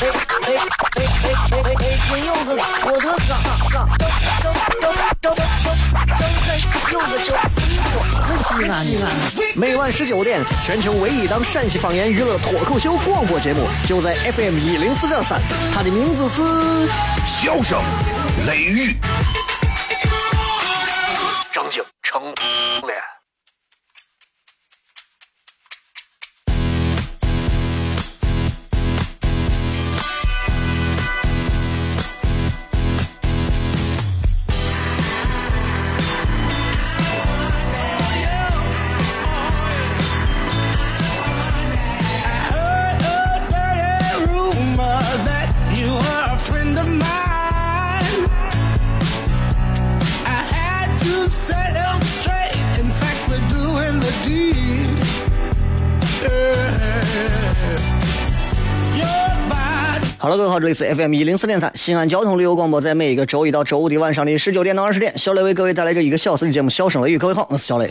哎哎哎哎！今有个我的嘎嘎，张张张张张张开有个叫衣服，可西安西安。每晚十九点，全球唯一档陕西方言娱乐脱口秀广播节目，就在 FM 一零四点三，它的名字是《笑声雷雨》，张景成脸。这里是 FM 一零四点三西安交通旅游广播，在每一个周一到周五的晚上的十九点到二十点，小雷为各位带来这一个小时的节目《笑声雷雨》。各位好，我是小雷。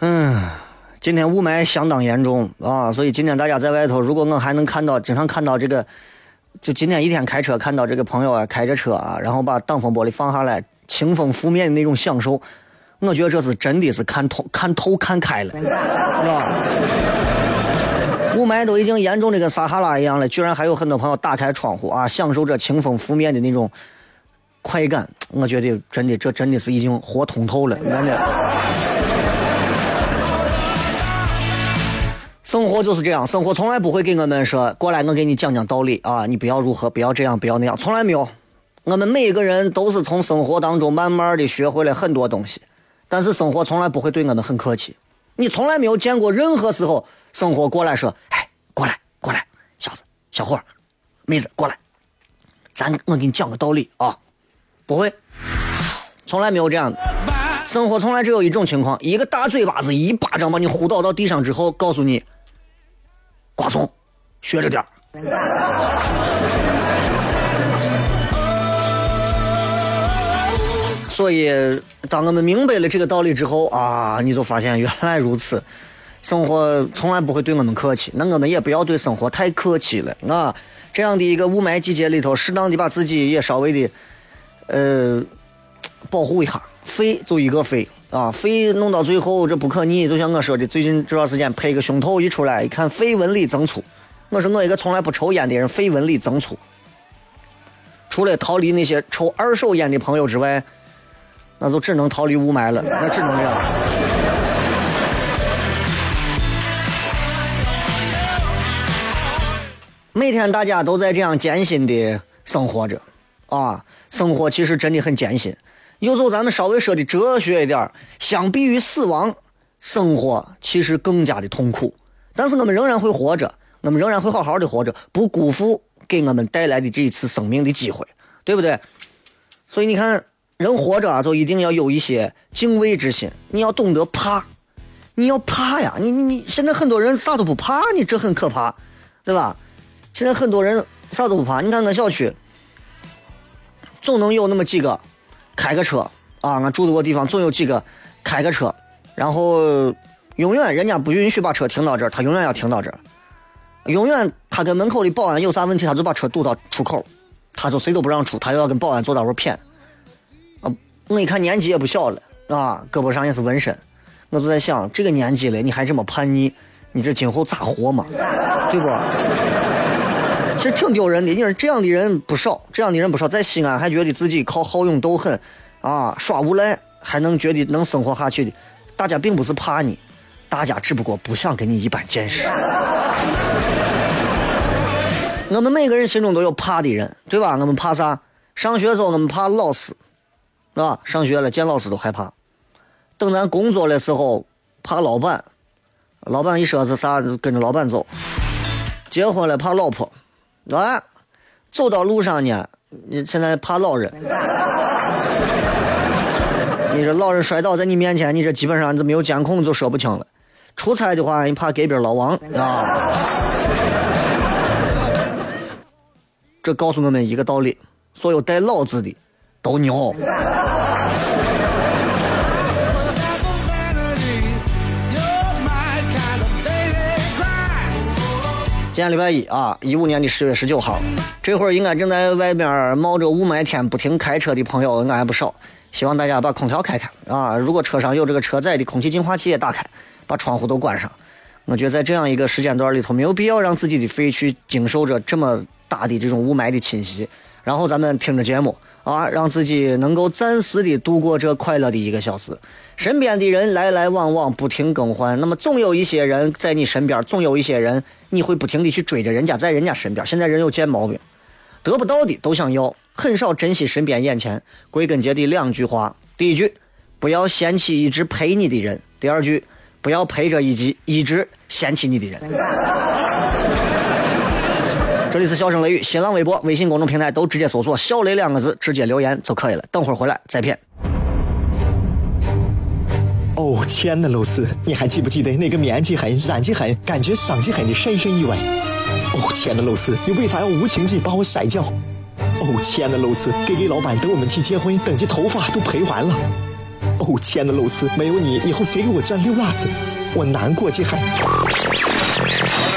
嗯，今天雾霾相当严重啊，所以今天大家在外头，如果我还能看到，经常看到这个，就今天一天开车看到这个朋友啊，开着车啊，然后把挡风玻璃放下来，清风拂面的那种享受，我觉得这是真的是看透、看透、看开了，是吧？雾霾都已经严重的跟撒哈拉一样了，居然还有很多朋友打开窗户啊，享受着清风拂面的那种快感。我觉得真的，这真的是已经活通透了，真的。生活就是这样，生活从来不会给我们说过来，我给你讲讲道理啊，你不要如何，不要这样，不要那样，从来没有。我们每一个人都是从生活当中慢慢的学会了很多东西，但是生活从来不会对我们很客气。你从来没有见过任何时候。生活过来说：“哎，过来，过来，小子，小伙妹子，过来，咱我给你讲个道理啊，不会，从来没有这样的。生活从来只有一种情况：一个大嘴巴子一巴掌把你呼倒到地上之后，告诉你，瓜怂，学着点。所以，当我们明白了这个道理之后啊，你就发现原来如此。”生活从来不会对我们客气，那我们也不要对生活太客气了啊！这样的一个雾霾季节里头，适当的把自己也稍微的，呃，保护一下。肺就一个肺啊，肺弄到最后这不可逆。就像我说的，最近这段时间拍个胸透一出来，一看肺纹理增粗。我说我一个从来不抽烟的人，肺纹理增粗。除了逃离那些抽二手烟的朋友之外，那就只能逃离雾霾了，那只能这样。每天大家都在这样艰辛的生活着，啊，生活其实真的很艰辛。有时候咱们稍微说的哲学一点，相比于死亡，生活其实更加的痛苦。但是我们仍然会活着，我们仍然会好好的活着，不辜负给我们带来的这一次生命的机会，对不对？所以你看，人活着，就一定要有一些敬畏之心，你要懂得怕，你要怕呀！你你你，现在很多人啥都不怕，你这很可怕，对吧？现在很多人啥都不怕，你看俺小区，总能有那么几个开个车啊，俺住的个地方总有几个开个车，然后永远人家不允许把车停到这儿，他永远要停到这儿，永远他跟门口的保安有啥问题，他就把车堵到出口，他就谁都不让出，他又要跟保安坐那会儿谝。啊，我一看年纪也不小了啊，胳膊上也是纹身，我就在想这个年纪了你还这么叛逆，你这今后咋活嘛？对不？其实挺丢人的，你说这样的人不少，这样的人不少，在西安还觉得自己靠好勇斗狠，啊，耍无赖还能觉得能生活下去的，大家并不是怕你，大家只不过不想跟你一般见识。我们每个人心中都有怕的人，对吧？我们怕啥？上学时候我们怕老师，啊，上学了见老师都害怕。等咱工作的时候怕老板，老板一说是啥就跟着老板走。结婚了怕老婆。啊，走到路上呢，你现在怕老人，你这老人摔倒在你面前，你这基本上就没有监控就说不清了。出差的话，你怕隔壁老王啊。这告诉我们一个道理：所有带“老”字的都牛。今天礼拜一啊，一五年的十月十九号，这会儿应该正在外面冒着雾霾天不停开车的朋友应该还不少。希望大家把空调开开啊！如果车上有这个车载的空气净化器也打开，把窗户都关上。我觉得在这样一个时间段里头，没有必要让自己的肺去经受着这么大的这种雾霾的侵袭。然后咱们听着节目啊，让自己能够暂时的度过这快乐的一个小时。身边的人来来往往，不停更换，那么总有一些人在你身边，总有一些人你会不停的去追着人家在人家身边。现在人有贱毛病，得不到的都想要，很少珍惜身边眼前。归根结底两句话：第一句，不要嫌弃一直陪你的人；第二句，不要陪着一直一直嫌弃你的人。这里是笑声雷雨，新浪微博、微信公众平台都直接搜索“小雷”两个字，直接留言就可以了。等会儿回来再骗。哦，亲爱的露丝，你还记不记得那个面积狠、染技狠、感觉伤及狠的深深意外？哦，亲爱的露丝，你为啥要无情地把我甩掉？哦，亲爱的露丝，K K 老板等我们去结婚，等级头发都赔完了。哦，亲爱的露丝，没有你，以后谁给我赚溜辣子？我难过极狠。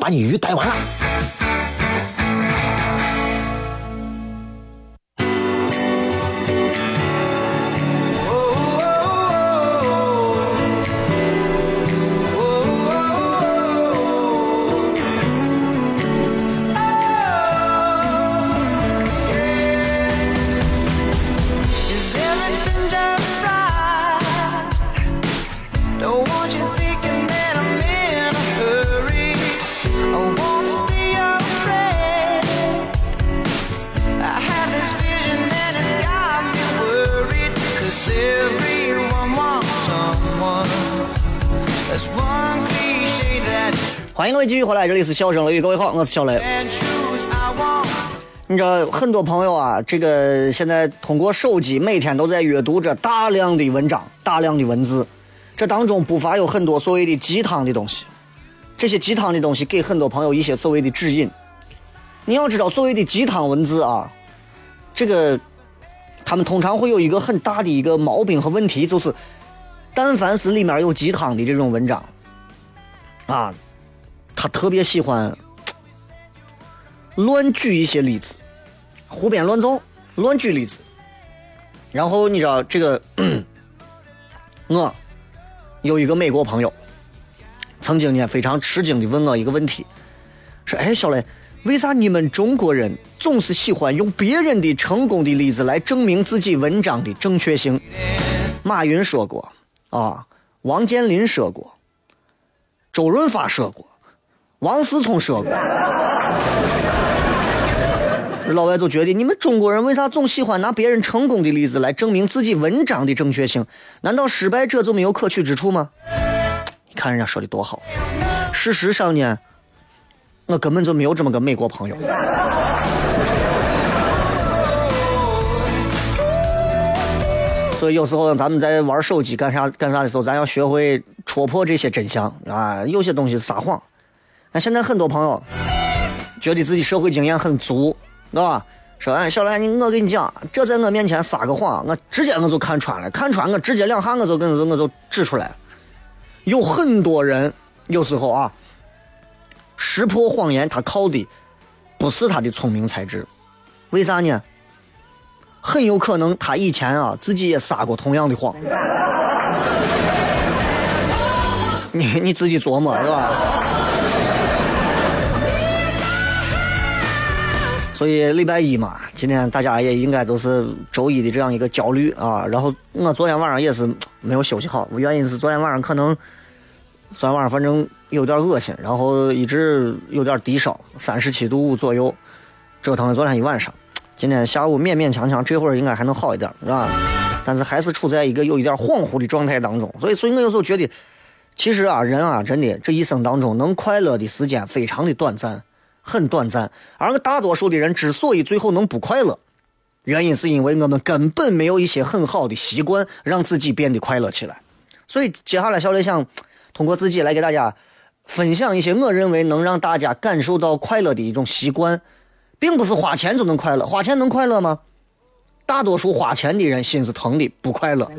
把你鱼逮完了。位继续回来，这里是笑声雷雨，各位好，我是小雷。你知道很多朋友啊，这个现在通过手机每天都在阅读着大量的文章、大量的文字，这当中不乏有很多所谓的鸡汤的东西。这些鸡汤的东西给很多朋友一些所谓的指引。你要知道，所谓的鸡汤文字啊，这个他们通常会有一个很大的一个毛病和问题，就是但凡是里面有鸡汤的这种文章啊。他特别喜欢乱举一些例子，胡编乱造，乱举例子。然后你知道这个，我有一个美国朋友，曾经呢非常吃惊的问我一个问题，说：“哎，小雷，为啥你们中国人总是喜欢用别人的成功的例子来证明自己文章的正确性？”马云说过，啊，王健林说过，周润发说过。王思聪说过：“老外就觉得你们中国人为啥总喜欢拿别人成功的例子来证明自己文章的正确性？难道失败者就没有可取之处吗？你看人家说的多好。事实上呢，我根本就没有这么个美国朋友。所以有时候咱们在玩手机干啥干啥的时候，咱要学会戳破这些真相啊！有些东西撒谎。”那现在很多朋友觉得自己社会经验很足，对吧？说哎，小兰，你我跟你讲，这在我面前撒个谎，我直接我就看穿了，看穿我直接两下我就跟我就指出来。有很多人有时候啊，识破谎言，他靠的不是他的聪明才智，为啥呢？很有可能他以前啊自己也撒过同样的谎。你你自己琢磨，是吧？所以礼拜一嘛，今天大家也应该都是周一的这样一个焦虑啊。然后我昨天晚上也是没有休息好，原因是昨天晚上可能昨天晚上反正有点恶心，然后一直有点低烧，三十七度五左右，折腾了昨天一晚上。今天下午勉勉强强，这会儿应该还能好一点，是吧？但是还是处在一个有一点恍惚的状态当中。所以，所以我有时候觉得，其实啊，人啊，真的这一生当中能快乐的时间非常的短暂。很短暂，而大多数的人之所以最后能不快乐，原因是因为我们根本没有一些很好的习惯让自己变得快乐起来。所以接下来小雷想通过自己来给大家分享一些我认为能让大家感受到快乐的一种习惯，并不是花钱就能快乐，花钱能快乐吗？大多数花钱的人心是疼的，不快乐。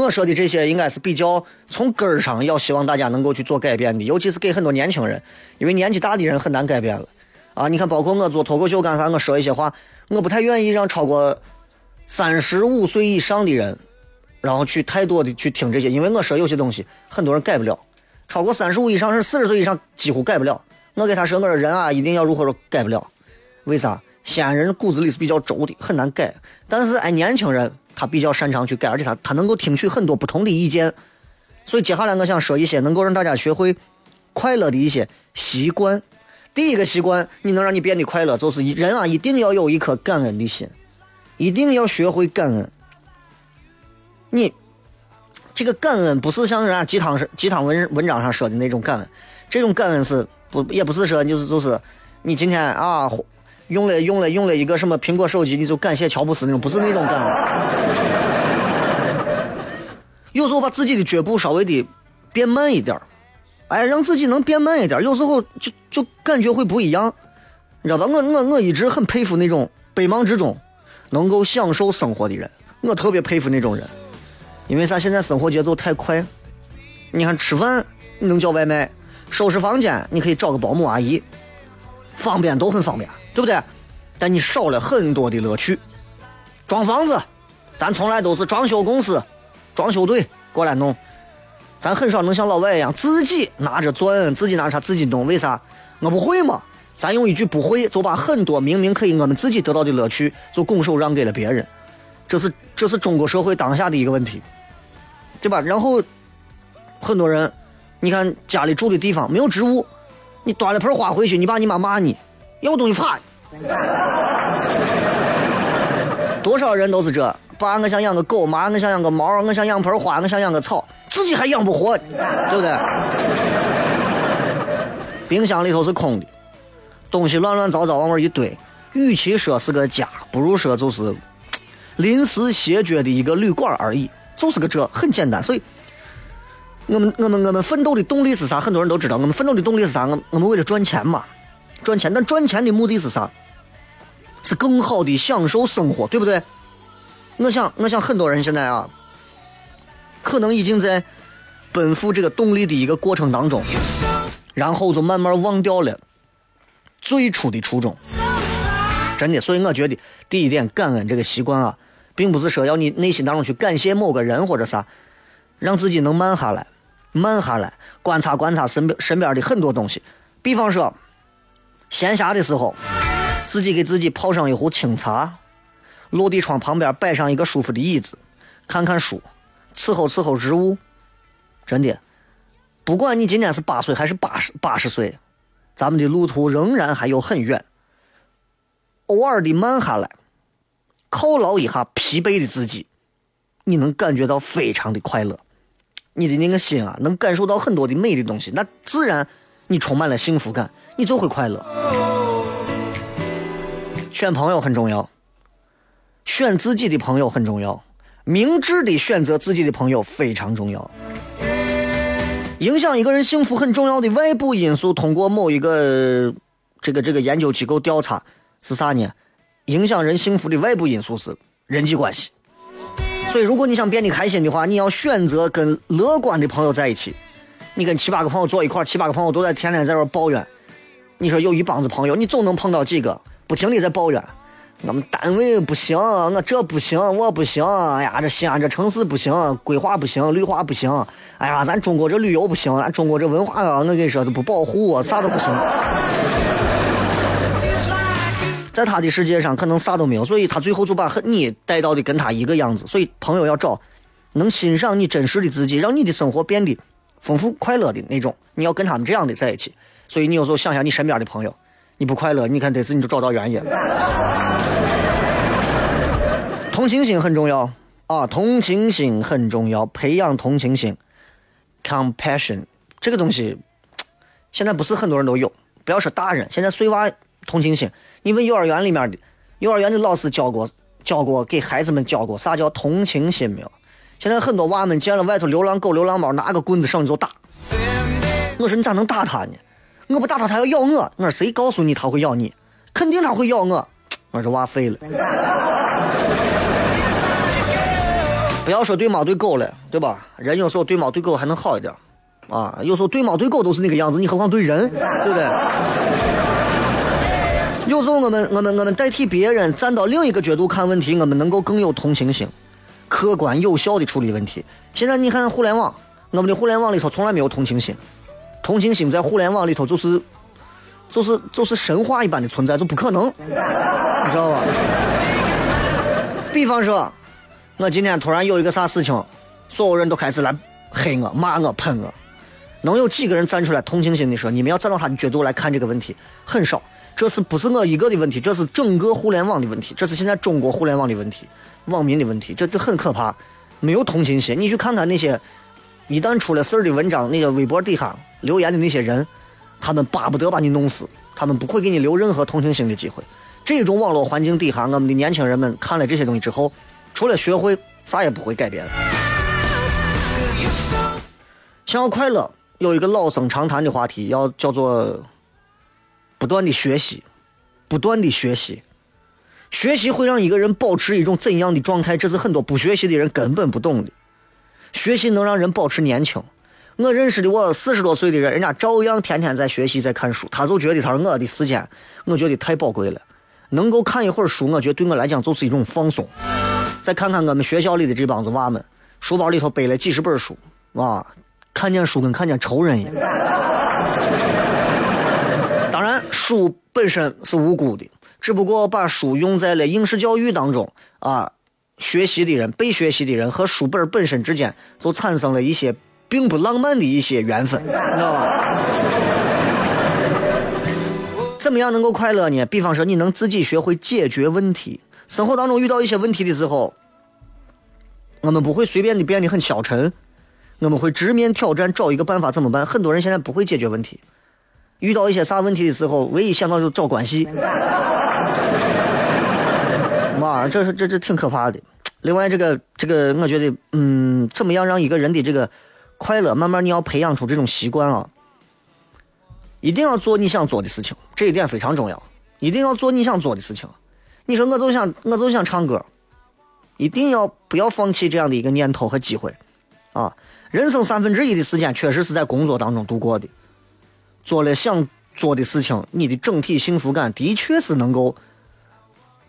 我说的这些应该是比较从根儿上要希望大家能够去做改变的，尤其是给很多年轻人，因为年纪大的人很难改变了。啊，你看，包括我做脱口秀干啥，我说一些话，我不太愿意让超过三十五岁以上的人，然后去太多的去听这些，因为我说有些东西很多人改不了。超过三十五以上是四十岁以上几乎改不了。我给他说，我说人啊，一定要如何说改不了？为啥？西安人骨子里是比较轴的，很难改。但是哎，年轻人。他比较擅长去改，而且他他能够听取很多不同的意见，所以接下来我想说一些能够让大家学会快乐的一些习惯。第一个习惯，你能让你变得快乐，就是人啊，一定要有一颗感恩的心，一定要学会感恩。你这个感恩不是像人家鸡汤鸡汤文文章上说的那种感恩，这种感恩是不也不是说就是就是你今天啊。用了用了用了一个什么苹果手机，你就感谢乔布斯那种，不是那种感恩。有时候把自己的脚步稍微的变慢一点哎，让自己能变慢一点有时候就就感觉会不一样，你知道吧？我我我一直很佩服那种百忙之中能够享受生活的人，我特别佩服那种人，因为啥？现在生活节奏太快，你看吃饭你能叫外卖，收拾房间你可以找个保姆阿姨，方便都很方便。对不对？但你少了很多的乐趣。装房子，咱从来都是装修公司、装修队过来弄，咱很少能像老外一样自己拿着钻，自己拿着它自己弄。为啥？我不会嘛？咱用一句不会，就把很多明明可以我们自己得到的乐趣，就拱手让给了别人。这是这是中国社会当下的一个问题，对吧？然后很多人，你看家里住的地方没有植物，你端了盆花回去，你爸你妈骂你。要东西发，多少人都是这。爸，我想养个狗；妈，我想养个猫；我想养盆花；我想养个草，自己还养不活，对不对？冰箱里头是空的，东西乱乱糟糟往那一堆。与其说是个家，不如说就是临时歇脚的一个旅馆而已，就是个这，很简单。所以，我们我们我们奋斗的动力是啥？很多人都知道，我们奋斗的动力是啥？我我们为了赚钱嘛。赚钱，但赚钱的目的是啥？是更好的享受生活，对不对？我想，我想很多人现在啊，可能已经在奔赴这个动力的一个过程当中，然后就慢慢忘掉了最初的初衷。真的，所以我觉得第一点，感恩这个习惯啊，并不是说要你内心当中去感谢某个人或者啥，让自己能慢下来，慢下来，观察观察身边身边的很多东西，比方说。闲暇的时候，自己给自己泡上一壶清茶，落地窗旁边摆上一个舒服的椅子，看看书，伺候伺候植物。真的，不管你今年是八岁还是八十八十岁，咱们的路途仍然还有很远。偶尔的慢下来，犒劳一下疲惫的自己，你能感觉到非常的快乐。你的那个心啊，能感受到很多的美的东西，那自然你充满了幸福感。你就会快乐。选朋友很重要，选自己的朋友很重要，明智的选择自己的朋友非常重要。影响一个人幸福很重要的外部因素，通过某一个这个这个研究机构调查是啥呢？影响人幸福的外部因素是人际关系。所以，如果你想变得开心的话，你要选择跟乐观的朋友在一起。你跟七八个朋友坐一块七八个朋友都在天天在这抱怨。你说有一帮子朋友，你总能碰到几个不停的在抱怨，我们单位不行，我这不行，我不行，哎呀，这西安这城市不行，规划不行，绿化不行，哎呀，咱中国这旅游不行，咱中国这文化啊，我跟你说都不保护，啥都不行。在他的世界上可能啥都没有，所以他最后就把和你带到的跟他一个样子。所以朋友要找能欣赏你真实的自己，让你的生活变得丰富快乐的那种。你要跟他们这样的在一起。所以你有时候想想你身边的朋友，你不快乐，你看这次你就找到原因。同情心很重要啊，同情心很重要，培养同情心，compassion 这个东西现在不是很多人都有。不要说大人，现在碎娃同情心。你问幼儿园里面的，幼儿园的老师教过教过给孩子们教过啥叫同情心没有？现在很多娃们见了外头流浪狗、流浪猫，拿个棍子上去就打。我说你咋能打他呢？我不打他，他要咬我。我说谁告诉你他会咬你？肯定他会咬我。我说娃废了。不要说对猫对狗了，对吧？人有时候对猫对狗还能好一点。啊，有时候对猫对狗都是那个样子，你何况对人，对不对？有时候我们我们我们代替别人站到另一个角度看问题，我们能够更有同情心，客观有效的处理问题。现在你看互联网，我们的互联网里头从来没有同情心，同情心在互联网里头就是就是就是神话一般的存在，就不可能，你知道吧？比方说，我今天突然有一个啥事情，所有人都开始来黑我、骂我、喷我。能有几个人站出来同情心的说，你们要站到他的角度来看这个问题，很少。这是不是我一个的问题？这是整个互联网的问题，这是现在中国互联网的问题，网民的问题。这这很可怕，没有同情心。你去看看那些一旦出了事儿的文章，那个微博底下留言的那些人，他们巴不得把你弄死，他们不会给你留任何同情心的机会。这种网络环境底下，我们的年轻人们看了这些东西之后，除了学会，啥也不会改变。想要快乐。有一个老生常谈的话题，要叫做不断的学习，不断的学习，学习会让一个人保持一种怎样的状态？这是很多不学习的人根本不懂的。学习能让人保持年轻。我认识的我四十多岁的人，人家照样天天在学习，在看书。他就觉得他说我的时间，我觉得太宝贵了。能够看一会儿书，我觉得对我来讲就是一种放松。再看看我们学校里的这帮子娃们，书包里头背了几十本书，哇！看见书跟看见仇人一样。当然，书本身是无辜的，只不过把书用在了应试教育当中啊，学习的人、被学习的人和书本本身之间就产生了一些并不浪漫的一些缘分，你知道吧？怎么样能够快乐呢？比方说，你能自己学会解决问题，生活当中遇到一些问题的时候，我们不会随便的变得很消沉。我们会直面挑战，找一个办法怎么办？很多人现在不会解决问题，遇到一些啥问题的时候，唯一想到就找关系。妈，这是这这挺可怕的。另外，这个这个，我觉得，嗯，怎么样让一个人的这个快乐，慢慢你要培养出这种习惯啊？一定要做你想做的事情，这一点非常重要。一定要做你想做的事情。你说我就想我就想唱歌，一定要不要放弃这样的一个念头和机会啊！人生三分之一的时间确实是在工作当中度过的，做了想做的事情，你的整体幸福感的确是能够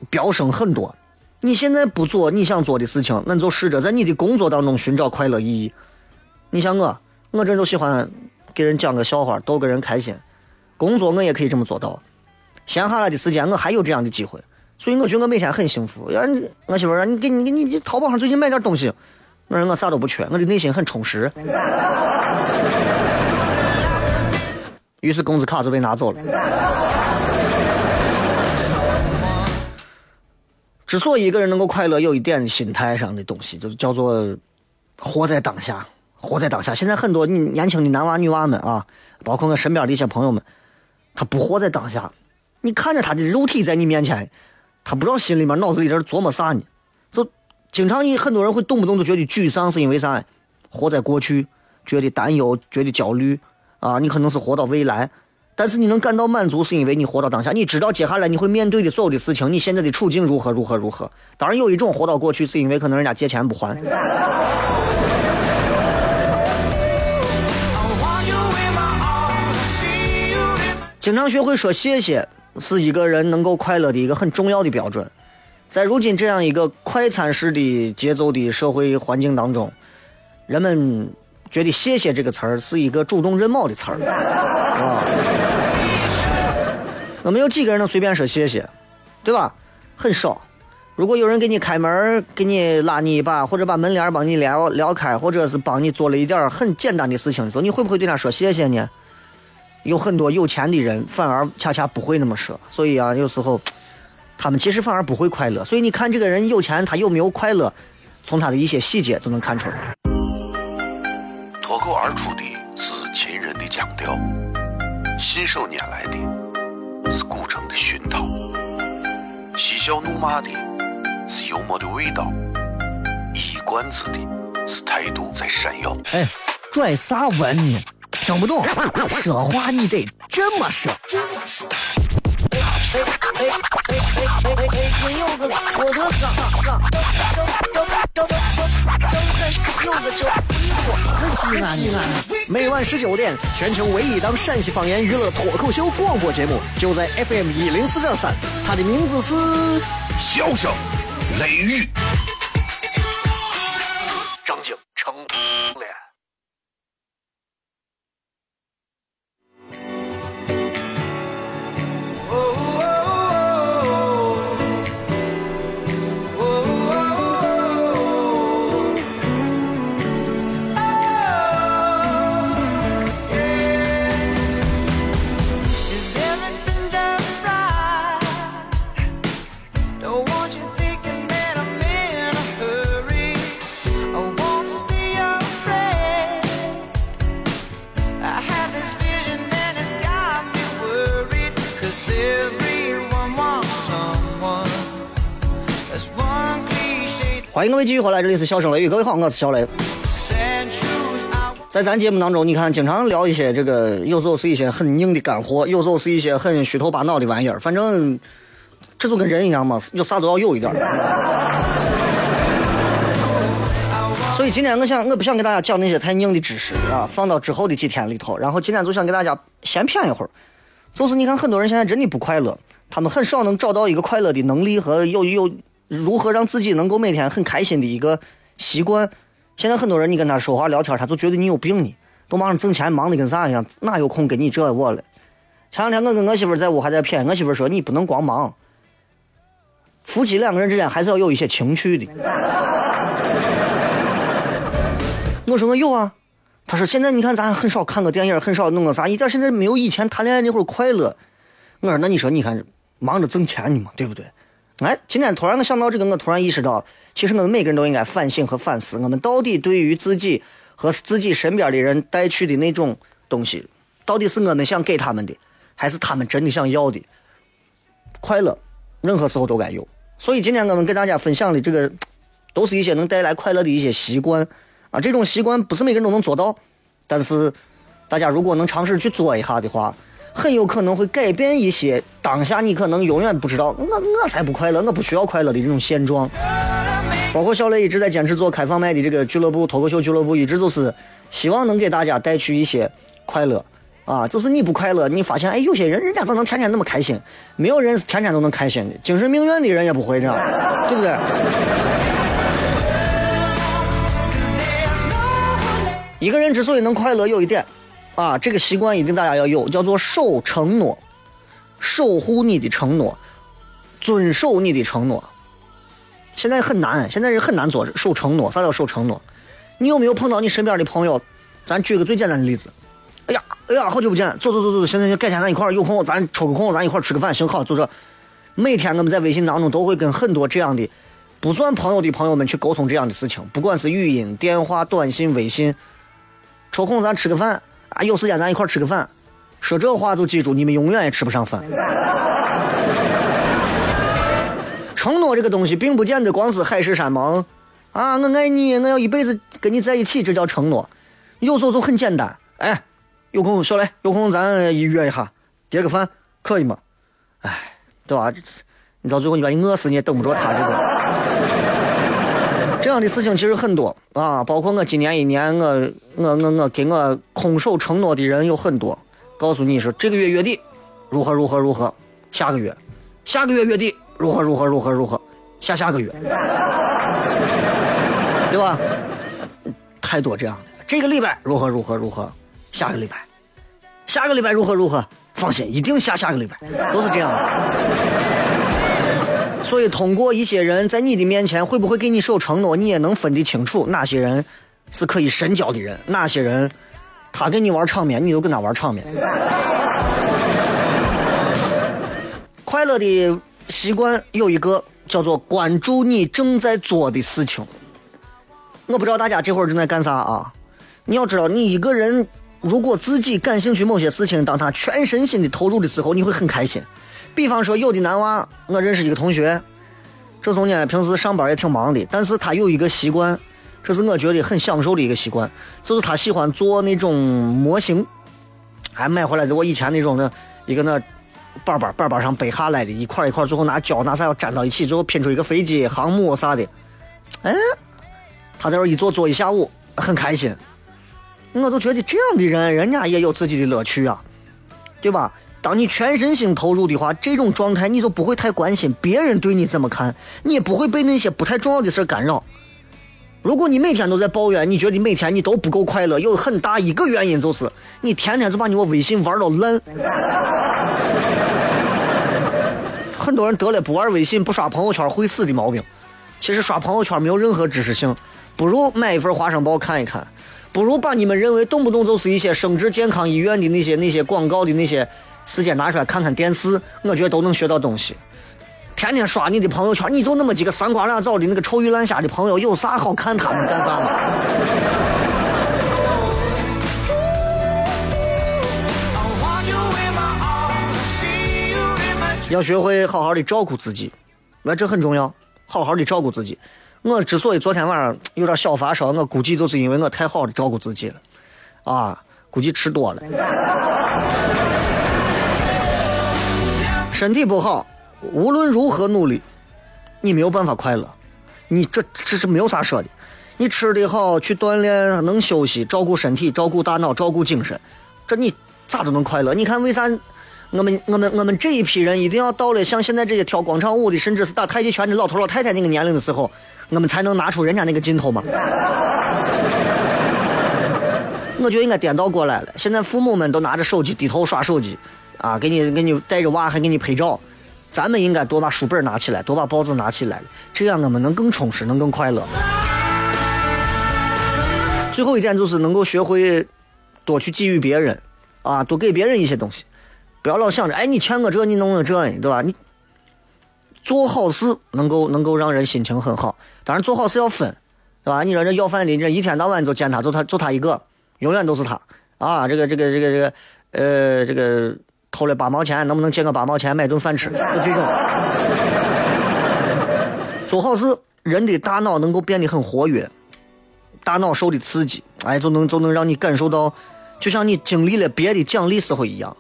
飙升很多。你现在不做你想做的事情，那就试着在你的工作当中寻找快乐意义。你像我，我这人就喜欢给人讲个笑话，逗个人开心。工作我也可以这么做到。闲下来的时间我还有这样的机会，所以我觉得我每天很幸福。要我媳妇说你给你给你你淘宝上最近买点东西。我说我啥都不缺，我的内心很充实。于是工资卡就被拿走了。之所以一个人能够快乐，有一点心态上的东西，就是叫做活在当下，活在当下。现在很多你年轻的男娃女娃们啊，包括我身边的一些朋友们，他不活在当下。你看着他的肉体在你面前，他不知道心里面脑子里在琢磨啥呢。就经常你很多人会动不动就觉得沮丧，是因为啥？活在过去，觉得担忧，觉得焦虑啊！你可能是活到未来，但是你能感到满足，是因为你活到当下。你知道接下来你会面对的所有的事情，你现在的处境如何如何如何。当然有一种活到过去，是因为可能人家借钱不还。经常学会说谢谢，是一个人能够快乐的一个很重要的标准。在如今这样一个快餐式的节奏的社会环境当中，人们觉得“谢谢”这个词儿是一个主动认冒的词儿啊。那没有几个人能随便说谢谢对吧？很少。如果有人给你开门，给你拉你一把，或者把门帘帮你撩撩开，或者是帮你做了一点很简单的事情的时候，你会不会对他说谢谢呢？有很多有钱的人反而恰恰不会那么说，所以啊，有时候他们其实反而不会快乐。所以你看这个人有钱，他有没有快乐，从他的一些细节就能看出来。脱口而出的是秦人的腔调，信手拈来的是古城的熏陶，嬉笑怒骂的是幽默的味道，一冠子的是态度在闪耀。哎，拽啥文呢？听不懂，说话你得这么说。哎哎哎哎哎哎！北京有个郭德纲，张张张张张有个叫李波，西安西安。每晚十九点，全球唯一档陕西方言娱乐脱口秀广播节目，就在 FM 一零四点三，它的名字是《笑声雷雨》。欢迎各位继续回来，这里是笑声雷雨，各位好，我是小雷。在咱节目当中，你看经常聊一些这个，有时候是一些很硬的干货，有时候是一些很虚头巴脑的玩意儿。反正这就跟人一样嘛，有啥都要有一点儿。所以今天我想，我不想给大家讲那些太硬的知识啊，放到之后的几天里头。然后今天就想给大家闲谝一会儿。就是你看，很多人现在真的不快乐，他们很少能找到一个快乐的能力和有有如何让自己能够每天很开心的一个习惯。现在很多人，你跟他说话聊天，他就觉得你有病呢，都忙着挣钱，忙的跟啥一样，哪有空跟你这我了？前两天我跟我媳妇在屋还在谝，我媳妇说你不能光忙，夫妻两个人之间还是要有一些情趣的。我说我有啊，她说现在你看咱很少看个电影，很少弄个啥，一点现在没有以前谈恋爱那会儿快乐。我说那你说你看忙着挣钱呢嘛，对不对？哎，今天突然我想到这个，我突然意识到，其实我们每个人都应该反省和反思，我们到底对于自己和自己身边的人带去的那种东西，到底是我们想给他们的，还是他们真的想要的？快乐，任何时候都该有。所以今天我们给大家分享的这个，都是一些能带来快乐的一些习惯啊。这种习惯不是每个人都能做到，但是大家如果能尝试去做一下的话，很有可能会改变一些当下你可能永远不知道，我我才不快乐，我不需要快乐的这种现状。包括小雷一直在坚持做开放麦的这个俱乐部脱口秀俱乐部，一直就是希望能给大家带去一些快乐啊。就是你不快乐，你发现哎，有些人人家咋能天天那么开心？没有人是天天都能开心的，精神病院的人也不会这样，对不对？一个人之所以能快乐，有一点啊，这个习惯一定大家要有，叫做守承诺，守护你的承诺，遵守你的承诺。现在很难，现在人很难做守承诺。啥叫守承诺？你有没有碰到你身边的朋友？咱举个最简单的例子。哎呀，哎呀，好久不见，走走走走，现在就改天咱一块儿有空，咱抽个空，咱一块儿吃个饭，行好，就这。每天我们在微信当中都会跟很多这样的不算朋友的朋友们去沟通这样的事情，不管是语音、电话、短信、微信，抽空咱吃个饭啊，有时间咱一块吃个饭。说这话就记住，你们永远也吃不上饭。承诺这个东西，并不见得光是海誓山盟啊，我爱你，我要一辈子跟你在一起，这叫承诺。有时候就很简单，哎，有空小雷，有空咱一约一下，叠个饭，可以吗？哎，对吧？你到最后你把你饿死，你也等不着他这个。这样的事情其实很多啊，包括我今年一年，我我我我给我空手承诺的人有很多。告诉你说，这个月月底如何如何如何，下个月，下个月月底如何如何如何如何，下下个月，对吧？太多这样的。这个礼拜如何如何如何，下个礼拜，下个礼拜如何如何，放心，一定下下个礼拜，都是这样的。所以，通过一些人在你的面前会不会给你守承诺，你也能分得清楚哪些人是可以深交的人，哪些人他跟你玩场面，你就跟他玩场面。快乐的习惯有一个叫做关注你正在做的事情。我不知道大家这会儿正在干啥啊？你要知道，你一个人如果自己感兴趣某些事情，当他全身心的投入的时候，你会很开心。比方说，有的男娃，我认识一个同学，这从呢平时上班也挺忙的，但是他有一个习惯，这是我觉得很享受的一个习惯，就是他喜欢做那种模型，还买回来的我以前那种的一个那板板板板上背下来的，一块一块，最后拿胶拿啥要粘到一起，最后拼出一个飞机、航母啥的。哎，他在这一做做一下午，很开心。我就觉得这样的人，人家也有自己的乐趣啊，对吧？当你全身心投入的话，这种状态你就不会太关心别人对你怎么看，你也不会被那些不太重要的事干扰。如果你每天都在抱怨，你觉得每天你都不够快乐，有很大一个原因就是你天天就把你我微信玩到烂。很多人得了不玩微信、不刷朋友圈会死的毛病。其实刷朋友圈没有任何知识性，不如买一份《花生报》看一看，不如把你们认为动不动就是一些生殖健康医院的那些那些广告的那些时间拿出来看看电视，我觉得都能学到东西。天天刷你的朋友圈，你就那么几个三瓜两枣的那个臭鱼烂虾的朋友，有啥好看他们干啥嘛？要学会好好的照顾自己，那这很重要，好好的照顾自己。我之所以昨天晚上有点小发烧，我估计就是因为我太好的照顾自己了，啊，估计吃多了，身体不好，无论如何努力，你没有办法快乐，你这这是没有啥说的。你吃的好，去锻炼，能休息，照顾身体，照顾大脑，照顾精神，这你咋都能快乐？你看为啥我们我们我们这一批人一定要到了像现在这些跳广场舞的，甚至是打太极拳的老头老太太那个年龄的时候，我们才能拿出人家那个劲头嘛？我觉得应该颠倒过来了。现在父母们都拿着手机低头刷手机，啊，给你给你带着娃还给你拍照，咱们应该多把书本拿起来，多把报纸拿起来，这样我们能更充实，能更快乐。最后一点就是能够学会多去给予别人，啊，多给别人一些东西，不要老想着，哎，你欠我这，你弄我这，对吧？你做好事能够能够让人心情很好，当然做好事要分，对吧？你说这要饭的，这一天到晚就见他，就他就他一个，永远都是他啊！这个这个这个这个，呃，这个偷了八毛钱，能不能借个八毛钱买顿饭吃？就这种。做好事，人的大脑能够变得很活跃，大脑受的刺激，哎，就能就能让你感受到，就像你经历了别的奖励时候一样。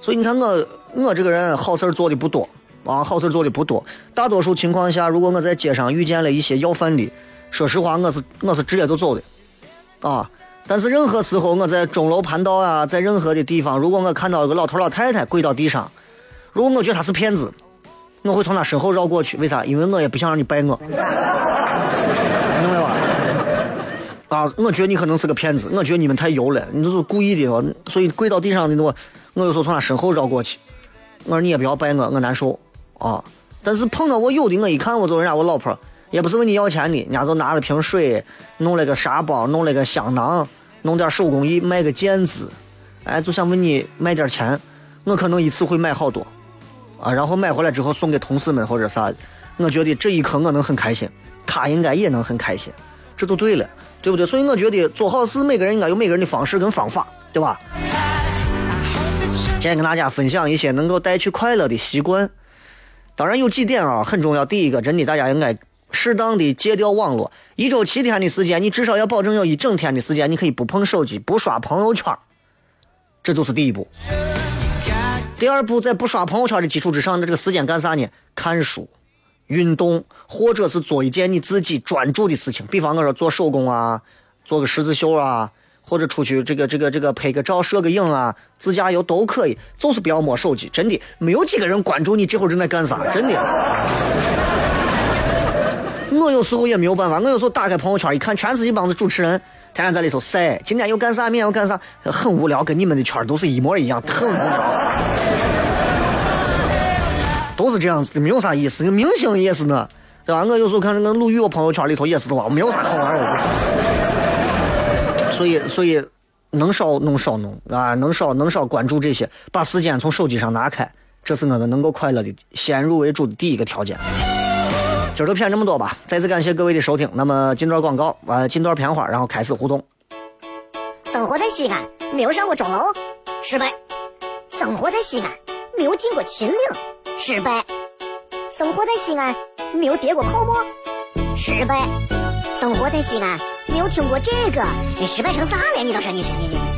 所以你看我我这个人好事儿做的不多啊，好事儿做的不多。大多数情况下，如果我在街上遇见了一些要饭的，说实话，我是我是直接就走的啊。但是任何时候，我在钟楼盘道啊，在任何的地方，如果我看到一个老头老太太跪到地上，如果我觉得他是骗子，我会从他身后绕过去。为啥？因为我也不想让你拜我，明白吧？啊，我觉得你可能是个骗子，我觉得你们太油了，你这是故意的。所以跪到地上的我，我有时候从他身后绕过去。我说你也不要拜我，我难受啊。但是碰到我有的，我一看我就人家我老婆，也不是问你要钱的，人家就拿了瓶水，弄了个沙包，弄了个香囊，弄点手工艺，卖个毽子，哎，就想问你卖点钱。我可能一次会买好多，啊，然后买回来之后送给同事们或者啥的。我觉得这一刻我能很开心，他应该也能很开心，这就对了，对不对？所以我觉得做好事，每个人应该有每个人的方式跟方法，对吧？今天跟大家分享一些能够带去快乐的习惯，当然有几点啊很重要。第一个，真的大家应该适当的戒掉网络，一周七天的时间，你至少要保证有一整天的时间，你可以不碰手机，不刷朋友圈，这就是第一步。第二步，在不刷朋友圈的基础之上，那这个时间干啥呢？看书、运动，或者是做一件你自己专注的事情，比方我说做手工啊，做个十字绣啊，或者出去这个这个这个拍个照、摄个影啊，自驾游都可以，就是不要摸手机。真的，没有几个人关注你这会儿正在干啥，真的。我有时候也没有办法，我有时候打开朋友圈一看，全是一帮子主持人，天天在里头晒，今天又干啥，明天又干啥，很无聊，跟你们的圈都是一模一样，很无聊。都是这样子的，没有啥意思。明星也是呢，对吧？我有时候看那个鲁豫，我朋友圈里头也是的话，没有啥好玩的。所以，所以能少弄少弄啊，能少能少关注这些，把时间从手机上拿开，这是我们能够快乐的先入为主的第一个条件。今儿就骗这么多吧，再次感谢各位的收听。那么进段广告，呃，进段片花，然后开始互动。生活在西安，没有上过钟楼，失败；生活在西安，没有进过秦岭，失败；生活在西安，没有跌过泡沫，失败；生活在西安，没有听过这个，你失败成啥了？你倒是你你你你！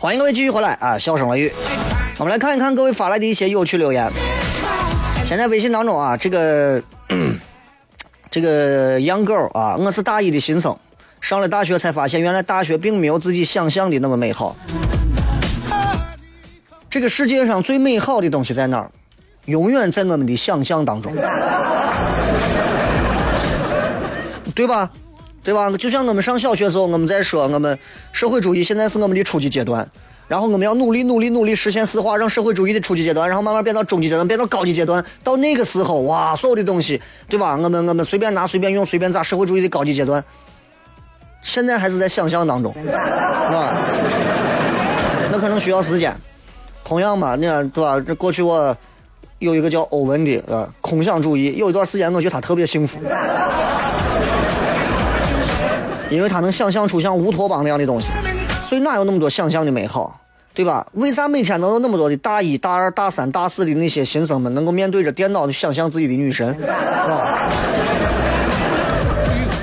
欢迎各位继续回来啊！笑声雷雨，我们来看一看各位发来的一些有趣留言。现在微信当中啊，这个这个 young girl 啊，我是大一的新生，上了大学才发现，原来大学并没有自己想象的那么美好。这个世界上最美好的东西在哪儿？永远在我们的想象当中，对吧？对吧？就像我们上小学时候，我们在说我们社会主义现在是我们的初级阶段，然后我们要努力努力努力实现四化，让社会主义的初级阶段，然后慢慢变到中级阶段，变到高级阶段，到那个时候，哇，所有的东西，对吧？我们我们随便拿随便用随便咋，社会主义的高级阶段，现在还是在想象当中，是吧？那可能需要时间。同样嘛，你看对吧？这过去我有一个叫欧文的，呃，空想主义，有一段时间我觉得他特别幸福，因为他能想象出像乌托邦那样的东西，所以哪有那么多想象的美好，对吧？为啥每天能有那么多的大一、大二、大三、大四的那些新生们能够面对着电脑去想象自己的女神，是吧？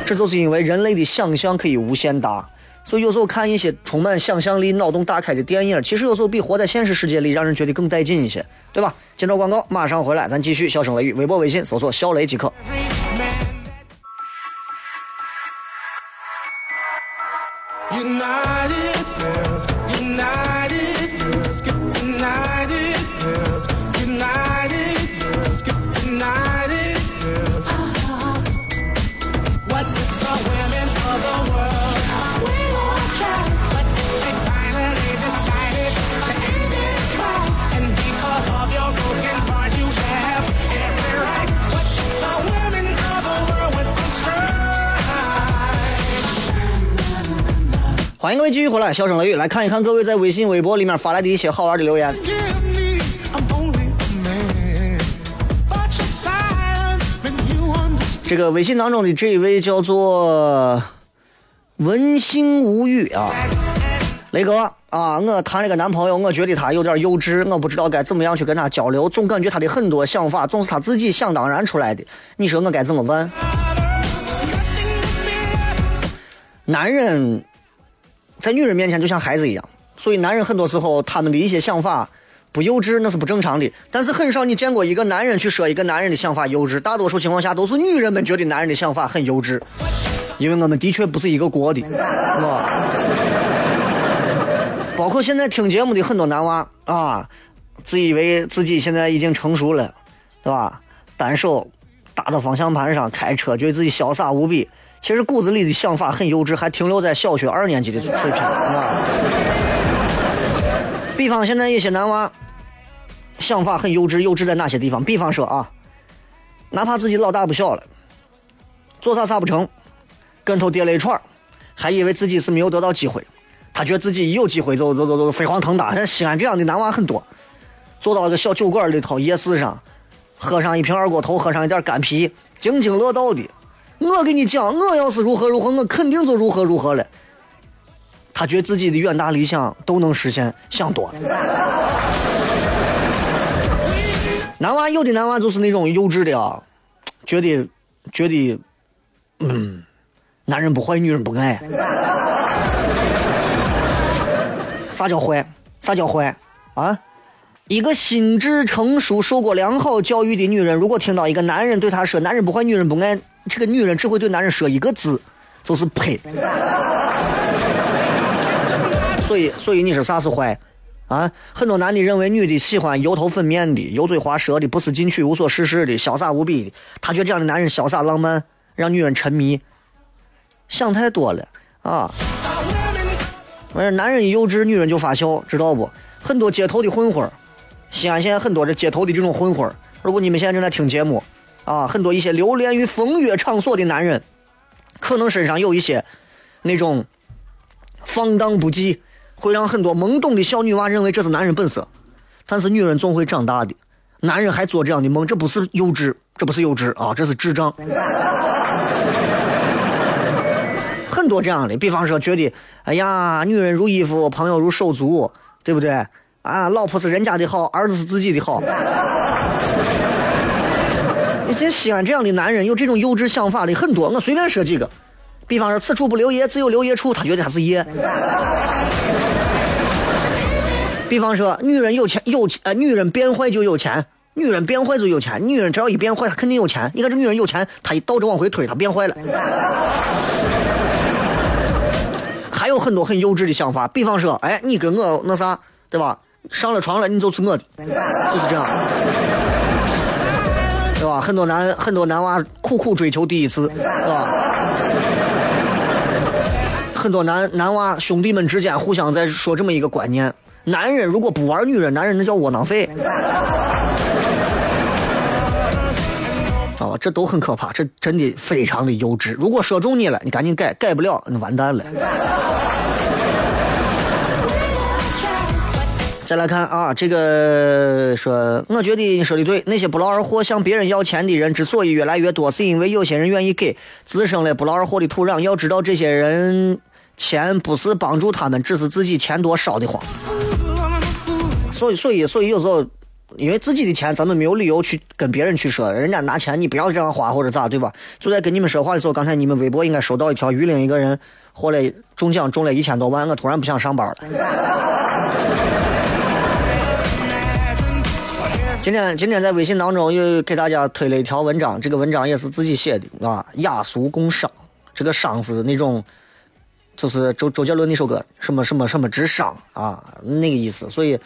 这就是因为人类的想象可以无限大。所以有时候看一些充满想象力、脑洞大开的电影，其实有时候比活在现实世界里让人觉得更带劲一些，对吧？接着广告，马上回来，咱继续笑声雷雨，微博、微信搜索“小雷”即可。United 欢迎各位继续回来，笑声雷雨，来看一看各位在微信、微博里面发来的一些好玩的留言。这个微信当中的这一位叫做文心无语啊，雷哥啊，我谈了个男朋友，我觉得他有点幼稚，我不知道该怎么样去跟他交流，总感觉他的很多想法总是他自己想当然出来的，你说我该怎么办？男人在女人面前就像孩子一样，所以男人很多时候他们的一些想法不幼稚那是不正常的。但是很少你见过一个男人去说一个男人的想法幼稚，大多数情况下都是女人们觉得男人的想法很幼稚，因为我们的确不是一个国的，是吧？包括现在听节目的很多男娃啊，自以为自己现在已经成熟了，对吧？单手搭到方向盘上开车，觉得自己潇洒无比。其实骨子里的想法很幼稚，还停留在小学二年级的水平啊。比方现在一些男娃想法很幼稚，幼稚在哪些地方？比方说啊，哪怕自己老大不小了，做啥啥不成，跟头跌了一串，还以为自己是没有得到机会，他觉得自己一有机会就就就就飞黄腾达。像西安这样的男娃很多，坐到一个小酒馆里头，夜市上，喝上一瓶二锅头，喝上一点干啤，津津乐道的。我跟你讲，我要是如何如何，我肯定就如何如何了。他觉得自己的远大理想都能实现，想多了。男娃有的男娃就是那种幼稚的啊，觉得觉得，嗯，男人不坏，女人不爱。啥叫坏？啥叫坏？啊？一个心智成熟、受过良好教育的女人，如果听到一个男人对她说“男人不坏，女人不爱”，这个女人只会对男人说一个字，就是呸。所以，所以你说啥是坏？啊，很多男的认为女的喜欢油头粉面的、油嘴滑舌的、不思进取、无所事事的、潇洒无比的，他觉得这样的男人潇洒浪漫，让女人沉迷。想太多了啊！完事，男人一幼稚，女人就发笑，知道不？很多街头的混混，西安现在很多这街头的这种混混，如果你们现在正在听节目，啊，很多一些流连于风月场所的男人，可能身上有一些那种放荡不羁，会让很多懵懂的小女娃认为这是男人本色。但是女人总会长大的，男人还做这样的梦，这不是幼稚，这不是幼稚啊，这是智障。很多这样的，比方说觉得，哎呀，女人如衣服，朋友如手足，对不对？啊，老婆是人家的好，儿子是自己的好。你这西安这样的男人有这种幼稚想法的很多，我随便说几个，比方说此处不留爷，自有留爷处，他觉得他是爷。比方说，女人有钱有钱，呃，女人变坏就有钱，女人变坏就有钱，女人只要一变坏，她肯定有钱。你看这女人有钱，她一倒着往回推，她变坏了。还有很多很幼稚的想法，比方说，哎，你跟我那啥，对吧？上了床了，你就是我的，就是这样，对吧？很多男很多男娃苦苦追求第一次，是吧？很多男男娃兄弟们之间互相在说这么一个观念：男人如果不玩女人，男人那叫窝囊废。啊，这都很可怕，这真的非常的幼稚。如果说中你了，你赶紧改，改不了，那完蛋了。再来看啊，这个说，我觉得你说的对。那些不劳而获向别人要钱的人之所以越来越多，是因为有些人愿意给，滋生了不劳而获的土壤。要知道，这些人钱不是帮助他们，只是自己钱多烧得慌。所以，所以，所以有时候。因为自己的钱，咱们没有理由去跟别人去说，人家拿钱你不要这样花或者咋，对吧？就在跟你们说话的时候，刚才你们微博应该收到一条榆林一个人获了中奖中了一千多万，我突然不想上班了。今天今天在微信当中又给大家推了一条文章，这个文章也是自己写的啊，雅俗共赏，这个赏是那种，就是周周杰伦那首歌什么什么什么之赏啊那个意思，所以。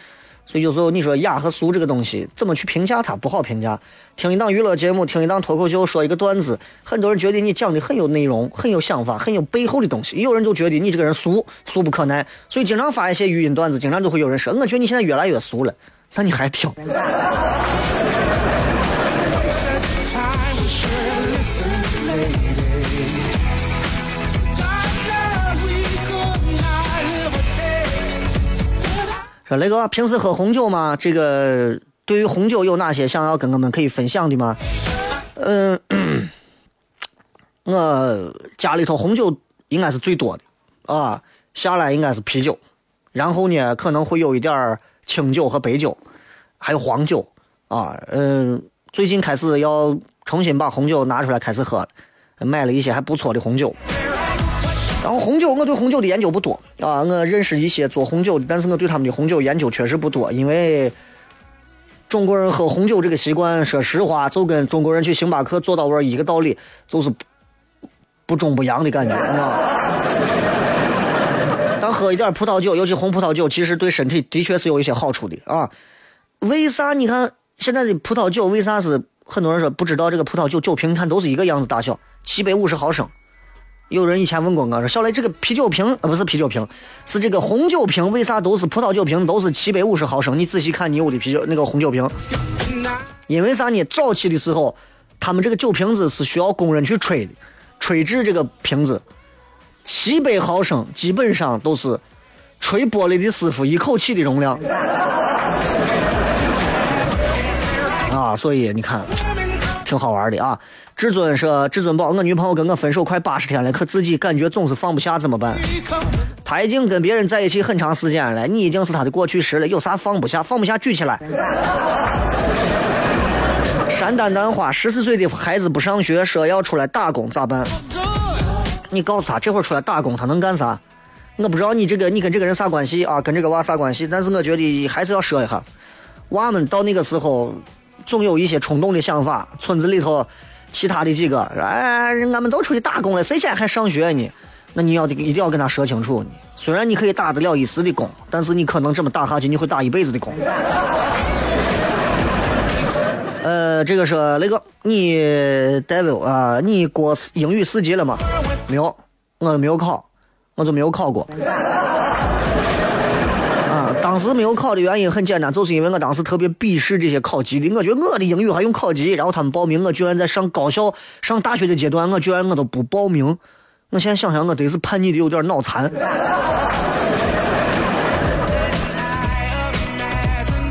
所以有时候你说雅和俗这个东西怎么去评价它不好评价。听一档娱乐节目，听一档脱口秀，说一个段子，很多人觉得你讲的很有内容，很有想法，很有背后的东西。有人就觉得你这个人俗，俗不可耐。所以经常发一些语音段子，经常就会有人说，我觉得你现在越来越俗了。那你还听？说雷哥平时喝红酒吗？这个对于红酒有哪些想要跟我们可以分享的吗？嗯，我家里头红酒应该是最多的啊，下来应该是啤酒，然后呢可能会有一点儿清酒和白酒，还有黄酒啊。嗯，最近开始要重新把红酒拿出来开始喝了，买了一些还不错的红酒。然后红酒，我对红酒的研究不多啊。我认识一些做红酒的，但是我对他们的红酒研究确实不多，因为中国人喝红酒这个习惯，说实话，就跟中国人去星巴克坐到位一个道理，就是不中不洋的感觉，啊。喝一点葡萄酒，尤其红葡萄酒，其实对身体的确是有一些好处的啊。为啥？你看现在的葡萄酒，为啥是很多人说不知道这个葡萄酒酒瓶，你看都是一个样子大小，七百五十毫升。有人以前问过我说：“小雷，这个啤酒瓶啊，不是啤酒瓶，是这个红酒瓶，为啥都是葡萄酒瓶，都是七百五十毫升？你仔细看你有的啤酒那个红酒瓶，因为啥呢？早期的时候，他们这个酒瓶子是需要工人去吹的，吹制这个瓶子，七百毫升基本上都是吹玻璃的师傅一口气的容量 啊，所以你看，挺好玩的啊。”至尊说：“至尊宝，我女朋友跟我分手快八十天了，可自己感觉总是放不下，怎么办？她已经跟别人在一起很长时间了，你已经是她的过去式了，有啥放不下？放不下举起来。”山丹丹花：十四岁的孩子不上学，说要出来打工咋办？你告诉他这会儿出来打工他能干啥？我不知道你这个你跟这个人啥关系啊，跟这个娃啥关系？但是我觉得还是要说一下，娃们到那个时候总有一些冲动的想法。村子里头其他的几个，哎，俺们都出去打工了，谁现在还上学呢？那你要得一定要跟他说清楚。虽然你可以打得了一时的工，但是你可能这么打下去，你会打一辈子的工。呃，这个是那个你 David 啊，你过英语四级了吗？没有，我没有考，我就没有考过。啊，当时没有考的原因很简单，就是因为我当时特别鄙视这些考级的，我觉得我的英语还用考级，然后他们报名，我居然在上高校、上大学的阶段，我居然我都不报名。我现在想想，我得是叛逆的有点脑残。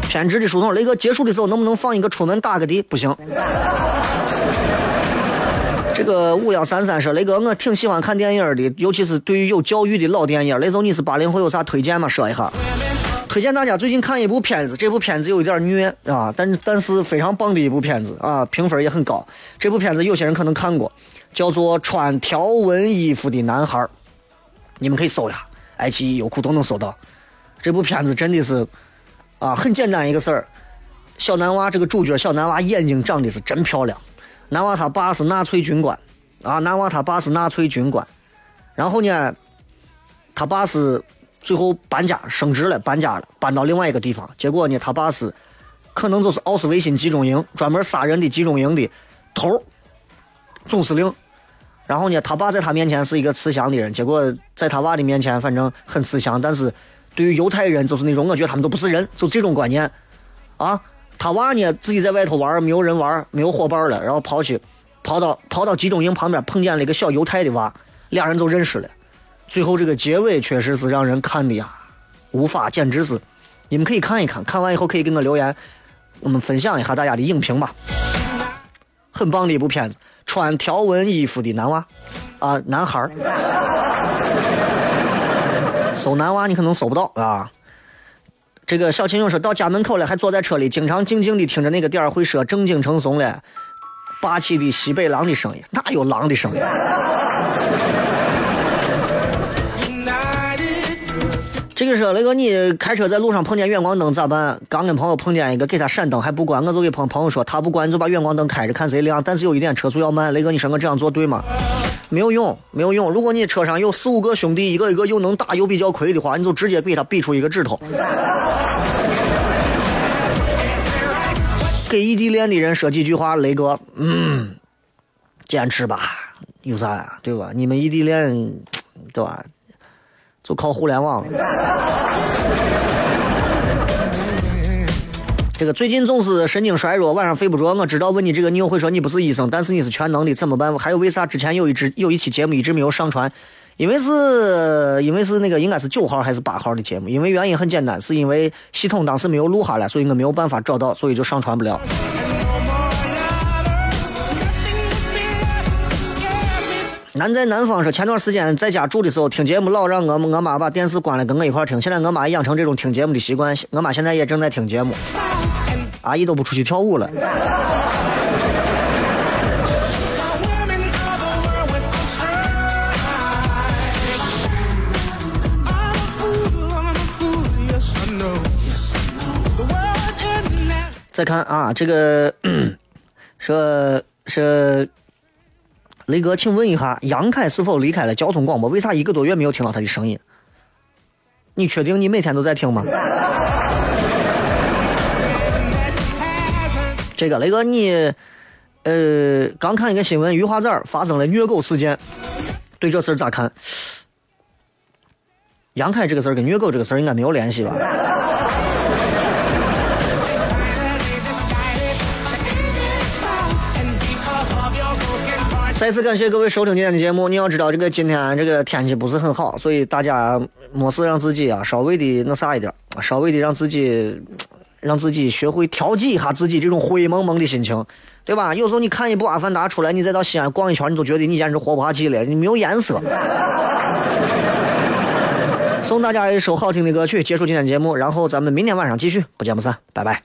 偏执的书童，雷哥结束的时候能不能放一个出门打个的？不行。这个五幺三三说，雷哥我挺喜欢看电影的，尤其是对于有教育的老电影。雷总你是八零后，有啥推荐吗？说一下。推荐大家最近看一部片子，这部片子有一点虐啊，但但是非常棒的一部片子啊，评分也很高。这部片子有些人可能看过，叫做《穿条纹衣服的男孩》，你们可以搜一下，爱奇艺、优酷都能搜到。这部片子真的是啊，很简单一个事儿。小男娃这个主角小男娃眼睛长得是真漂亮，男娃他爸是纳粹军官啊，男娃他爸是纳粹军官，然后呢，他爸是最后搬家升职了，搬家了，搬到另外一个地方。结果呢，他爸是可能就是奥斯维辛集中营专门杀人的集中营的头总司令。然后呢，他爸在他面前是一个慈祥的人，结果在他爸的面前，反正很慈祥，但是对于犹太人就是那种，我觉得他们都不是人，就这种观念啊。他娃呢自己在外头玩，没有人玩，没有伙伴了，然后跑去跑到跑到集中营旁边，碰见了一个小犹太的娃，俩人就认识了。最后这个结尾确实是让人看的呀，无法，简直是，你们可以看一看，看完以后可以给我留言，我们分享一下大家的影评吧。很棒的一部片子，穿条纹衣服的男娃，啊，男孩，搜男娃你可能搜不到啊。这个小秦勇说到家门口了，还坐在车里，经常静静的听着那个点儿会说正经成怂了，霸气的西北狼的声音，哪有狼的声音？这个是那个你开车在路上碰见远光灯咋办？刚跟朋友碰见一个，给他闪灯还不关，我就给朋朋友说，他不关你就把远光灯开着看谁亮。但是有一点车速要慢，雷哥你说我这样做对吗？没有用，没有用。如果你车上有四五个兄弟，一个一个又能打又比较亏的话，你就直接给他比出一个指头。给异地恋的人说几句话，雷哥，嗯，坚持吧，有啥呀？对吧？你们异地恋，对吧？就靠互联网。这个最近总是神经衰弱，晚上睡不着。我知道问你这个，你又会说你不是医生，但是你是全能的，怎么办？还有为啥之前有一支有一期节目一直没有上传？因为是因为是那个应该是九号还是八号的节目？因为原因很简单，是因为系统当时没有录下来，所以我没有办法找到，所以就上传不了。南在南方说，前段时间在家住的时候听节目，老让我我妈把电视关了，跟我一块听。现在我妈养成这种听节目的习惯，我妈现在也正在听节目。阿姨都不出去跳舞了。再看啊，这个说说雷哥，请问一下，杨凯是否离开了交通广播？为啥一个多月没有听到他的声音？你确定你每天都在听吗？这个雷哥，你呃，刚看一个新闻，鱼华仔儿发生了虐狗事件，对这事儿咋看？杨凯这个事儿跟虐狗这个事儿应该没有联系吧？再次感谢各位收听今天的节目。你要知道，这个今天这个天气不是很好，所以大家没事让自己啊稍微的那啥一点，稍微的让自己让自己学会调剂一下自己这种灰蒙蒙的心情，对吧？有时候你看一部《阿凡达》出来，你再到西安逛一圈，你都觉得你简直活不下去了，你没有颜色。送大家一首好听的歌曲，结束今天节目，然后咱们明天晚上继续，不见不散，拜拜。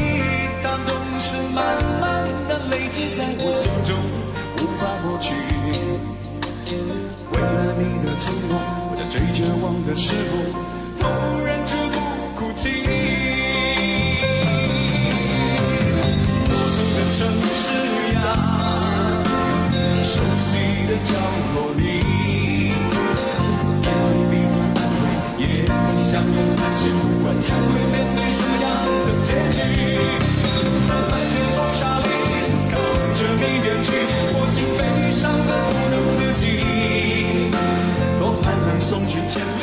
总是慢慢地累积在我心中无法抹去为了你的承诺我在最绝望的时候都忍着不哭泣陌生的城市啊熟悉的角落里也曾彼此安慰也曾相拥叹息不管将会面对什么样的结局在漫天风沙里看着你远去我竟悲伤得不能自己。多盼能送君千里。